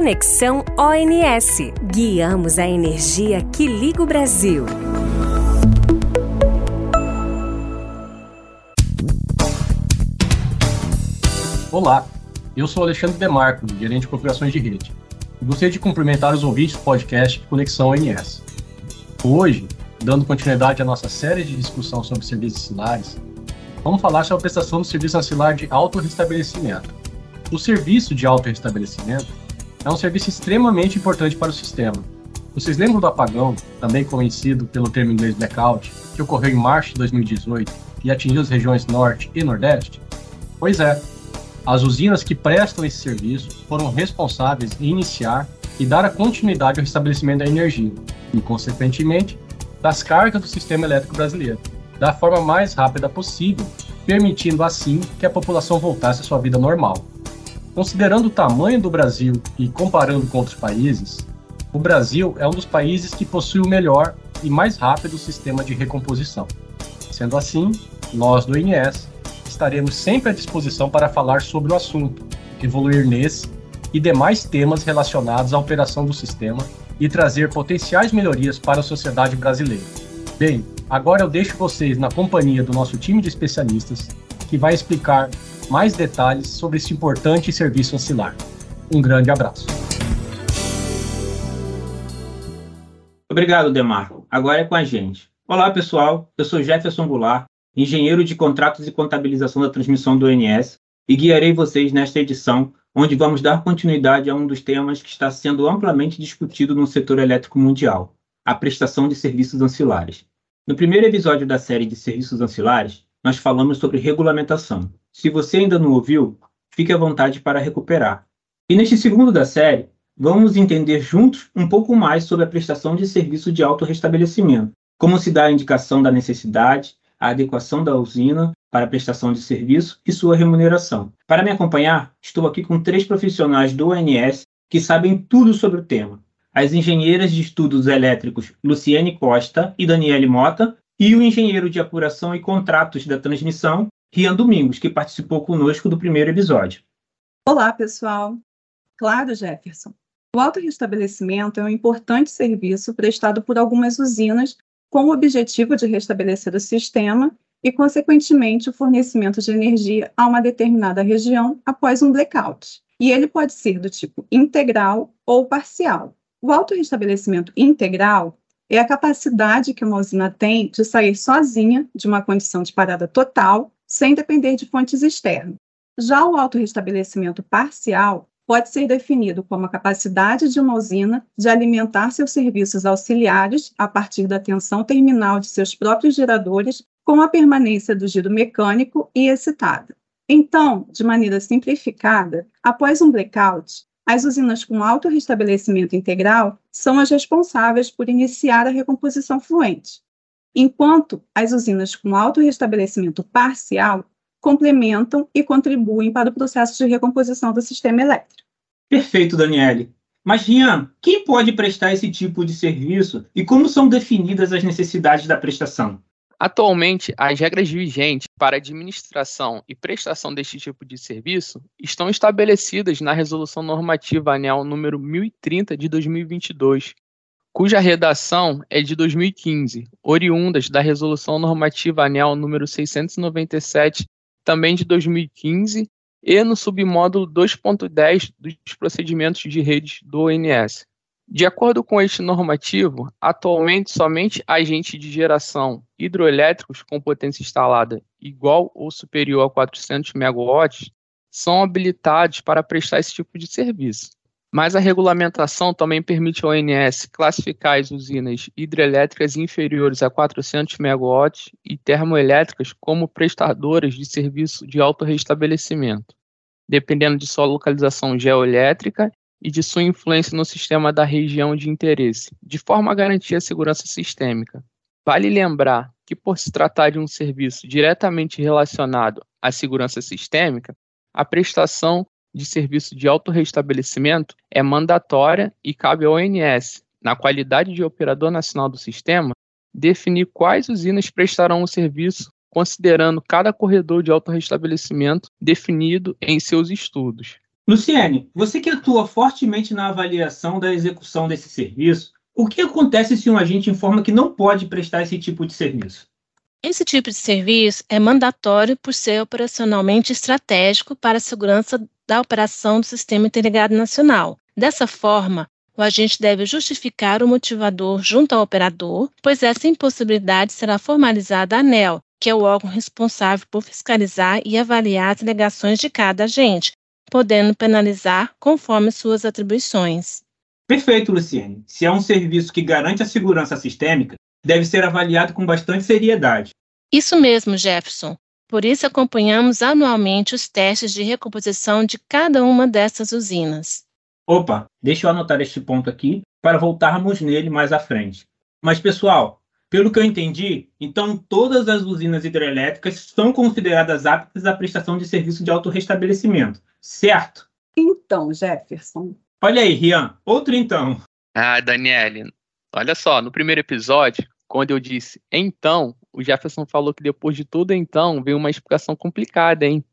Conexão ONS. Guiamos a energia que liga o Brasil. Olá, eu sou Alexandre Demarco, gerente de configurações de rede. E gostaria de cumprimentar os ouvintes do podcast Conexão ONS. Hoje, dando continuidade à nossa série de discussão sobre serviços ancilares, vamos falar sobre a prestação do serviço ancilar de autorrestabelecimento. O serviço de autorrestabelecimento é um serviço extremamente importante para o sistema. Vocês lembram do apagão, também conhecido pelo termo inglês blackout, que ocorreu em março de 2018 e atingiu as regiões Norte e Nordeste? Pois é, as usinas que prestam esse serviço foram responsáveis em iniciar e dar a continuidade ao restabelecimento da energia e, consequentemente, das cargas do sistema elétrico brasileiro, da forma mais rápida possível, permitindo assim que a população voltasse à sua vida normal. Considerando o tamanho do Brasil e comparando com outros países, o Brasil é um dos países que possui o melhor e mais rápido sistema de recomposição. Sendo assim, nós do INS estaremos sempre à disposição para falar sobre o assunto, evoluir nesse e demais temas relacionados à operação do sistema e trazer potenciais melhorias para a sociedade brasileira. Bem, agora eu deixo vocês na companhia do nosso time de especialistas, que vai explicar mais detalhes sobre esse importante serviço ancilar. Um grande abraço. Obrigado, Demarco. Agora é com a gente. Olá, pessoal. Eu sou Jefferson Goulart, engenheiro de contratos e contabilização da transmissão do ONS, e guiarei vocês nesta edição, onde vamos dar continuidade a um dos temas que está sendo amplamente discutido no setor elétrico mundial, a prestação de serviços ancilares. No primeiro episódio da série de serviços ancilares, nós falamos sobre regulamentação. Se você ainda não ouviu, fique à vontade para recuperar. E neste segundo da série, vamos entender juntos um pouco mais sobre a prestação de serviço de autorrestabelecimento, como se dá a indicação da necessidade, a adequação da usina para a prestação de serviço e sua remuneração. Para me acompanhar, estou aqui com três profissionais do ONS que sabem tudo sobre o tema. As engenheiras de estudos elétricos Luciane Costa e Daniele Mota e o engenheiro de apuração e contratos da transmissão, Rian Domingos, que participou conosco do primeiro episódio. Olá, pessoal. Claro, Jefferson. O autorrestabelecimento é um importante serviço prestado por algumas usinas com o objetivo de restabelecer o sistema e, consequentemente, o fornecimento de energia a uma determinada região após um blackout. E ele pode ser do tipo integral ou parcial. O autorrestabelecimento integral é a capacidade que uma usina tem de sair sozinha de uma condição de parada total, sem depender de fontes externas. Já o autorrestabelecimento parcial pode ser definido como a capacidade de uma usina de alimentar seus serviços auxiliares a partir da tensão terminal de seus próprios geradores com a permanência do giro mecânico e excitada. Então, de maneira simplificada, após um blackout, as usinas com alto restabelecimento integral são as responsáveis por iniciar a recomposição fluente, enquanto as usinas com alto restabelecimento parcial complementam e contribuem para o processo de recomposição do sistema elétrico. Perfeito, Daniele. Mas, Rian, quem pode prestar esse tipo de serviço e como são definidas as necessidades da prestação? Atualmente, as regras vigentes para administração e prestação deste tipo de serviço estão estabelecidas na Resolução Normativa Anel número 1030 de 2022, cuja redação é de 2015, oriundas da Resolução Normativa Anel número 697, também de 2015, e no submódulo 2.10 dos procedimentos de redes do ONS. De acordo com este normativo, atualmente somente agentes de geração hidroelétricos com potência instalada igual ou superior a 400 MW são habilitados para prestar esse tipo de serviço. Mas a regulamentação também permite ao ONS classificar as usinas hidrelétricas inferiores a 400 MW e termoelétricas como prestadoras de serviço de autorrestabelecimento, dependendo de sua localização geoelétrica e de sua influência no sistema da região de interesse, de forma a garantir a segurança sistêmica. Vale lembrar que, por se tratar de um serviço diretamente relacionado à segurança sistêmica, a prestação de serviço de autorrestabelecimento é mandatória e cabe ao ONS, na qualidade de operador nacional do sistema, definir quais usinas prestarão o serviço, considerando cada corredor de autorrestabelecimento definido em seus estudos. Luciene, você que atua fortemente na avaliação da execução desse serviço, o que acontece se um agente informa que não pode prestar esse tipo de serviço? Esse tipo de serviço é mandatório por ser operacionalmente estratégico para a segurança da operação do Sistema Integrado Nacional. Dessa forma, o agente deve justificar o motivador junto ao operador, pois essa impossibilidade será formalizada à ANEL, que é o órgão responsável por fiscalizar e avaliar as alegações de cada agente, podendo penalizar conforme suas atribuições. Perfeito, Luciene. Se é um serviço que garante a segurança sistêmica, deve ser avaliado com bastante seriedade. Isso mesmo, Jefferson. Por isso acompanhamos anualmente os testes de recomposição de cada uma dessas usinas. Opa, deixa eu anotar este ponto aqui para voltarmos nele mais à frente. Mas, pessoal, pelo que eu entendi, então todas as usinas hidrelétricas são consideradas aptas à prestação de serviço de autorrestabelecimento, certo? Então, Jefferson. Olha aí, Rian, outro então. Ah, Daniele, olha só, no primeiro episódio, quando eu disse então, o Jefferson falou que depois de tudo então veio uma explicação complicada, hein?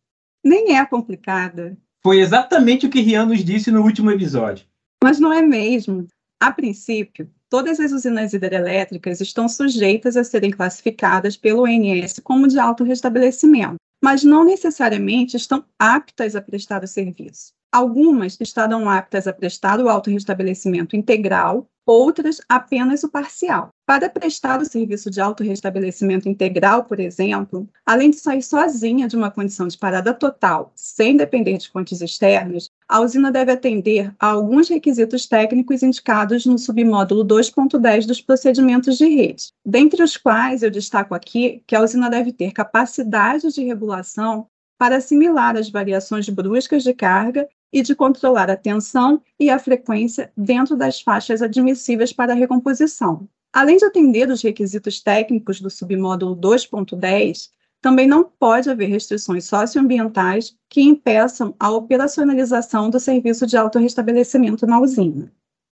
Nem é complicada. Foi exatamente o que Rian nos disse no último episódio. Mas não é mesmo. A princípio, todas as usinas hidrelétricas estão sujeitas a serem classificadas pelo ONS como de alto restabelecimento, mas não necessariamente estão aptas a prestar o serviço. Algumas estarão aptas a prestar o autorrestabelecimento integral, outras apenas o parcial. Para prestar o serviço de autorrestabelecimento integral, por exemplo, além de sair sozinha de uma condição de parada total, sem depender de fontes externas, a usina deve atender a alguns requisitos técnicos indicados no submódulo 2.10 dos procedimentos de rede, dentre os quais eu destaco aqui que a usina deve ter capacidade de regulação para assimilar as variações bruscas de carga e de controlar a tensão e a frequência dentro das faixas admissíveis para a recomposição. Além de atender os requisitos técnicos do submódulo 2.10, também não pode haver restrições socioambientais que impeçam a operacionalização do serviço de autorrestabelecimento na usina.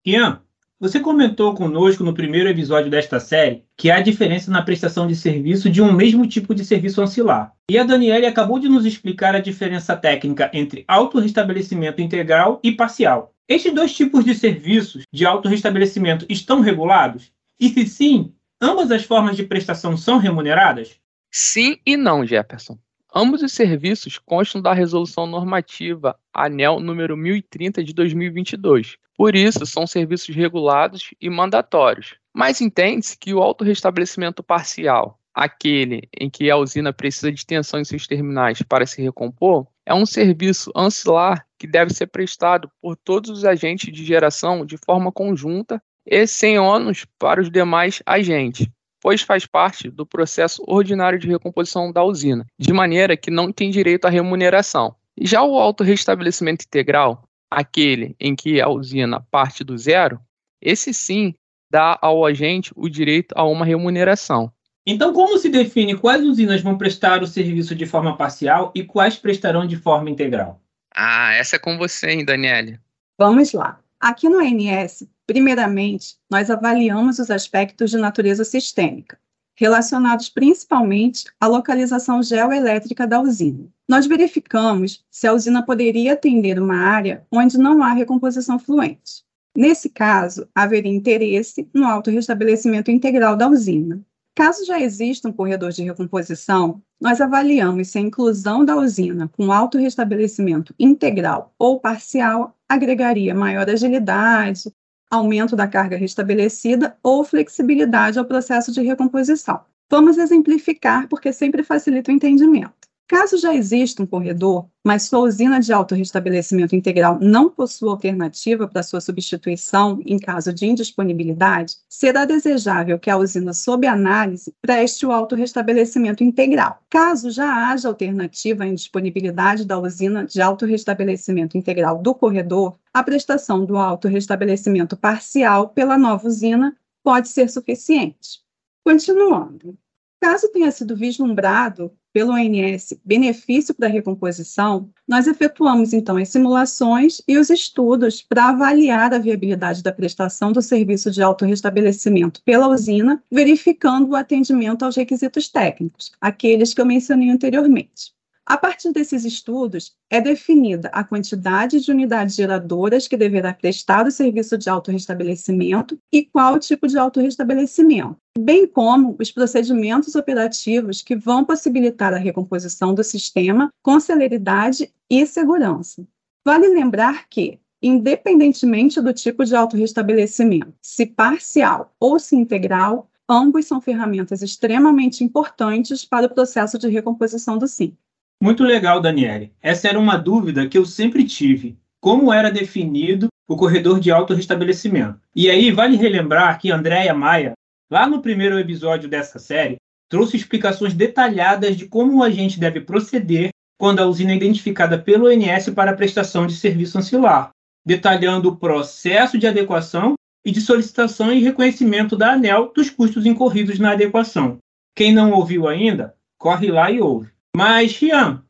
Ian, você comentou conosco no primeiro episódio desta série que há diferença na prestação de serviço de um mesmo tipo de serviço ancilar. E a Daniele acabou de nos explicar a diferença técnica entre autorrestabelecimento integral e parcial. Estes dois tipos de serviços de autorrestabelecimento estão regulados? E se sim, ambas as formas de prestação são remuneradas? Sim e não, Jefferson. Ambos os serviços constam da Resolução Normativa ANEL número 1030 de 2022. Por isso, são serviços regulados e mandatórios. Mas entende-se que o autorrestabelecimento parcial, aquele em que a usina precisa de tensão em seus terminais para se recompor, é um serviço ancilar que deve ser prestado por todos os agentes de geração de forma conjunta e sem ônus para os demais agentes pois faz parte do processo ordinário de recomposição da usina, de maneira que não tem direito à remuneração. Já o autorrestabelecimento integral, aquele em que a usina parte do zero, esse sim dá ao agente o direito a uma remuneração. Então, como se define quais usinas vão prestar o serviço de forma parcial e quais prestarão de forma integral? Ah, essa é com você, hein, Daniele? Vamos lá. Aqui no ANS, primeiramente, nós avaliamos os aspectos de natureza sistêmica, relacionados principalmente à localização geoelétrica da usina. Nós verificamos se a usina poderia atender uma área onde não há recomposição fluente. Nesse caso, haveria interesse no autorrestabelecimento integral da usina. Caso já exista um corredor de recomposição, nós avaliamos se a inclusão da usina com autorrestabelecimento integral ou parcial agregaria maior agilidade, aumento da carga restabelecida ou flexibilidade ao processo de recomposição. Vamos exemplificar porque sempre facilita o entendimento. Caso já exista um corredor, mas sua usina de autorrestabelecimento integral não possua alternativa para sua substituição em caso de indisponibilidade, será desejável que a usina sob análise preste o autorrestabelecimento integral. Caso já haja alternativa à indisponibilidade da usina de autorrestabelecimento integral do corredor, a prestação do autorrestabelecimento parcial pela nova usina pode ser suficiente. Continuando. Caso tenha sido vislumbrado pelo ONS benefício para a recomposição, nós efetuamos então as simulações e os estudos para avaliar a viabilidade da prestação do serviço de autorrestabelecimento pela usina, verificando o atendimento aos requisitos técnicos, aqueles que eu mencionei anteriormente. A partir desses estudos, é definida a quantidade de unidades geradoras que deverá prestar o serviço de autorrestabelecimento e qual tipo de autorrestabelecimento, bem como os procedimentos operativos que vão possibilitar a recomposição do sistema com celeridade e segurança. Vale lembrar que, independentemente do tipo de autorrestabelecimento, se parcial ou se integral, ambos são ferramentas extremamente importantes para o processo de recomposição do SIM. Muito legal, Daniele. Essa era uma dúvida que eu sempre tive. Como era definido o corredor de autorrestabelecimento? E aí, vale relembrar que Andréia Maia, lá no primeiro episódio dessa série, trouxe explicações detalhadas de como o agente deve proceder quando a usina é identificada pelo INS para a prestação de serviço ancilar, detalhando o processo de adequação e de solicitação e reconhecimento da ANEL dos custos incorridos na adequação. Quem não ouviu ainda, corre lá e ouve. Mas, Rian,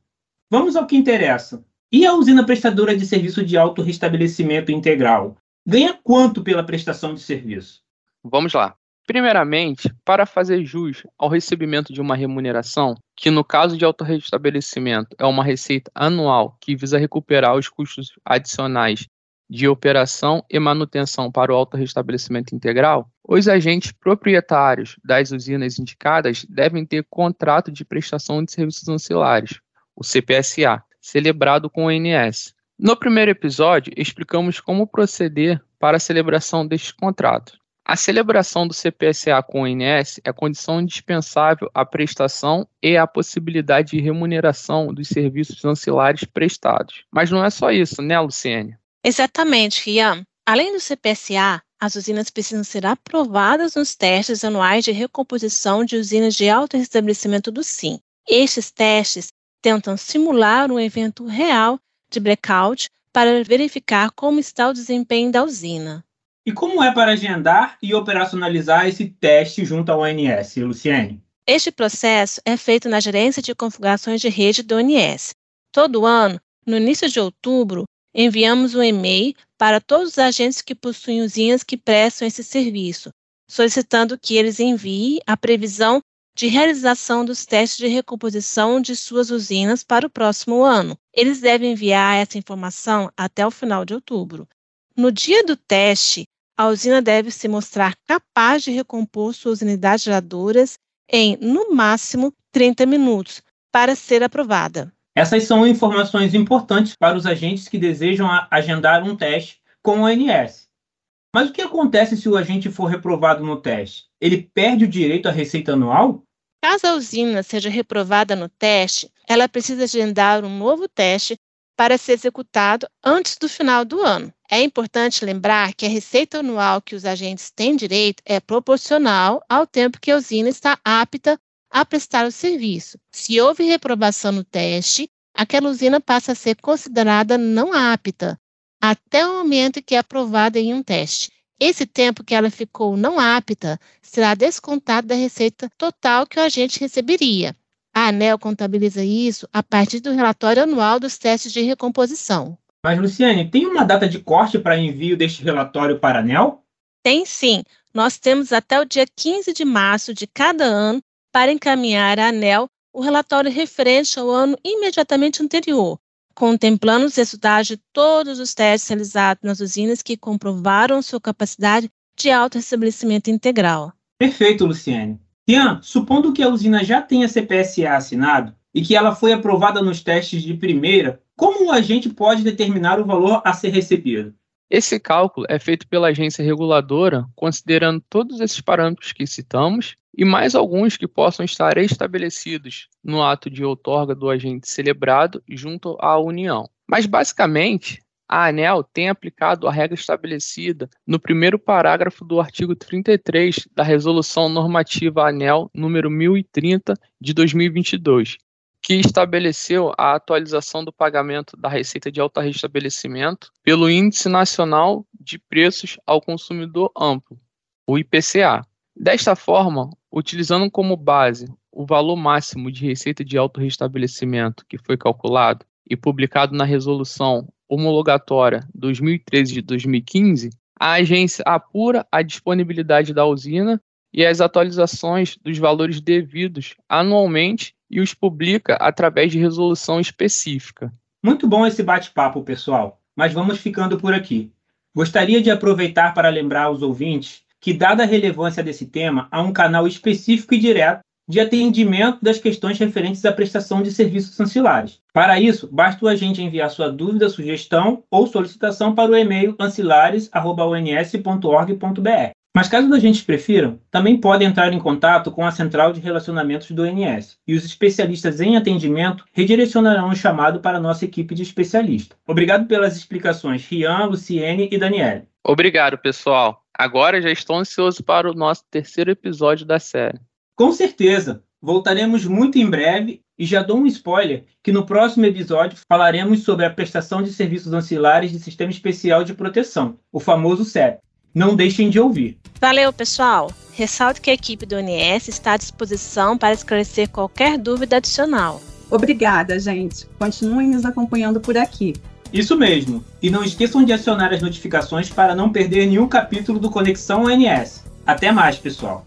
vamos ao que interessa. E a usina prestadora de serviço de autorrestabelecimento integral? Ganha quanto pela prestação de serviço? Vamos lá. Primeiramente, para fazer jus ao recebimento de uma remuneração, que no caso de autorrestabelecimento é uma receita anual que visa recuperar os custos adicionais de operação e manutenção para o autorrestabelecimento integral, os agentes proprietários das usinas indicadas devem ter contrato de prestação de serviços ancilares, o CPSA, celebrado com o INS. No primeiro episódio, explicamos como proceder para a celebração deste contrato. A celebração do CPSA com o INS é condição indispensável à prestação e à possibilidade de remuneração dos serviços ancilares prestados. Mas não é só isso, né, Luciene? Exatamente, Rian. Além do CPSA, as usinas precisam ser aprovadas nos testes anuais de recomposição de usinas de alto restabelecimento do SIM. Estes testes tentam simular um evento real de blackout para verificar como está o desempenho da usina. E como é para agendar e operacionalizar esse teste junto ao ONS, Luciene? Este processo é feito na gerência de configurações de rede do ONS. Todo ano, no início de outubro, enviamos um e-mail para todos os agentes que possuem usinas que prestam esse serviço, solicitando que eles enviem a previsão de realização dos testes de recomposição de suas usinas para o próximo ano. Eles devem enviar essa informação até o final de outubro. No dia do teste, a usina deve se mostrar capaz de recompor suas unidades geradoras em, no máximo, 30 minutos para ser aprovada. Essas são informações importantes para os agentes que desejam agendar um teste com o ONS. Mas o que acontece se o agente for reprovado no teste? Ele perde o direito à receita anual? Caso a usina seja reprovada no teste, ela precisa agendar um novo teste para ser executado antes do final do ano. É importante lembrar que a receita anual que os agentes têm direito é proporcional ao tempo que a usina está apta a prestar o serviço. Se houve reprovação no teste, aquela usina passa a ser considerada não apta até o momento em que é aprovada em um teste. Esse tempo que ela ficou não apta será descontado da receita total que o agente receberia. A ANEL contabiliza isso a partir do relatório anual dos testes de recomposição. Mas, Luciane, tem uma data de corte para envio deste relatório para a ANEL? Tem sim. Nós temos até o dia 15 de março de cada ano para encaminhar à ANEL o relatório referente ao ano imediatamente anterior, contemplando os resultados de todos os testes realizados nas usinas que comprovaram sua capacidade de auto-estabelecimento integral. Perfeito, Luciane. Tian, supondo que a usina já tenha CPSA assinado e que ela foi aprovada nos testes de primeira, como o agente pode determinar o valor a ser recebido? Esse cálculo é feito pela agência reguladora, considerando todos esses parâmetros que citamos e mais alguns que possam estar estabelecidos no ato de outorga do agente celebrado junto à União. Mas, basicamente, a ANEL tem aplicado a regra estabelecida no primeiro parágrafo do artigo 33 da Resolução Normativa ANEL número 1030 de 2022, que estabeleceu a atualização do pagamento da receita de autorrestabelecimento pelo Índice Nacional de Preços ao Consumidor Amplo, o IPCA. Desta forma, utilizando como base o valor máximo de receita de autorrestabelecimento que foi calculado e publicado na Resolução Homologatória 2013 de 2015, a agência apura a disponibilidade da usina e as atualizações dos valores devidos anualmente e os publica através de resolução específica. Muito bom esse bate-papo, pessoal, mas vamos ficando por aqui. Gostaria de aproveitar para lembrar aos ouvintes que, dada a relevância desse tema, há um canal específico e direto de atendimento das questões referentes à prestação de serviços ancilares. Para isso, basta o agente enviar sua dúvida, sugestão ou solicitação para o e-mail ancilares.ons.org.br. Mas caso os agentes prefiram, também podem entrar em contato com a central de relacionamentos do ONS e os especialistas em atendimento redirecionarão o chamado para a nossa equipe de especialistas. Obrigado pelas explicações, Rian, Luciene e Daniele. Obrigado, pessoal. Agora já estou ansioso para o nosso terceiro episódio da série. Com certeza! Voltaremos muito em breve e já dou um spoiler que no próximo episódio falaremos sobre a prestação de serviços ancilares de Sistema Especial de Proteção, o famoso SEP. Não deixem de ouvir. Valeu, pessoal! Ressalto que a equipe do ONS está à disposição para esclarecer qualquer dúvida adicional. Obrigada, gente. Continuem nos acompanhando por aqui. Isso mesmo. E não esqueçam de acionar as notificações para não perder nenhum capítulo do Conexão ONS. Até mais, pessoal.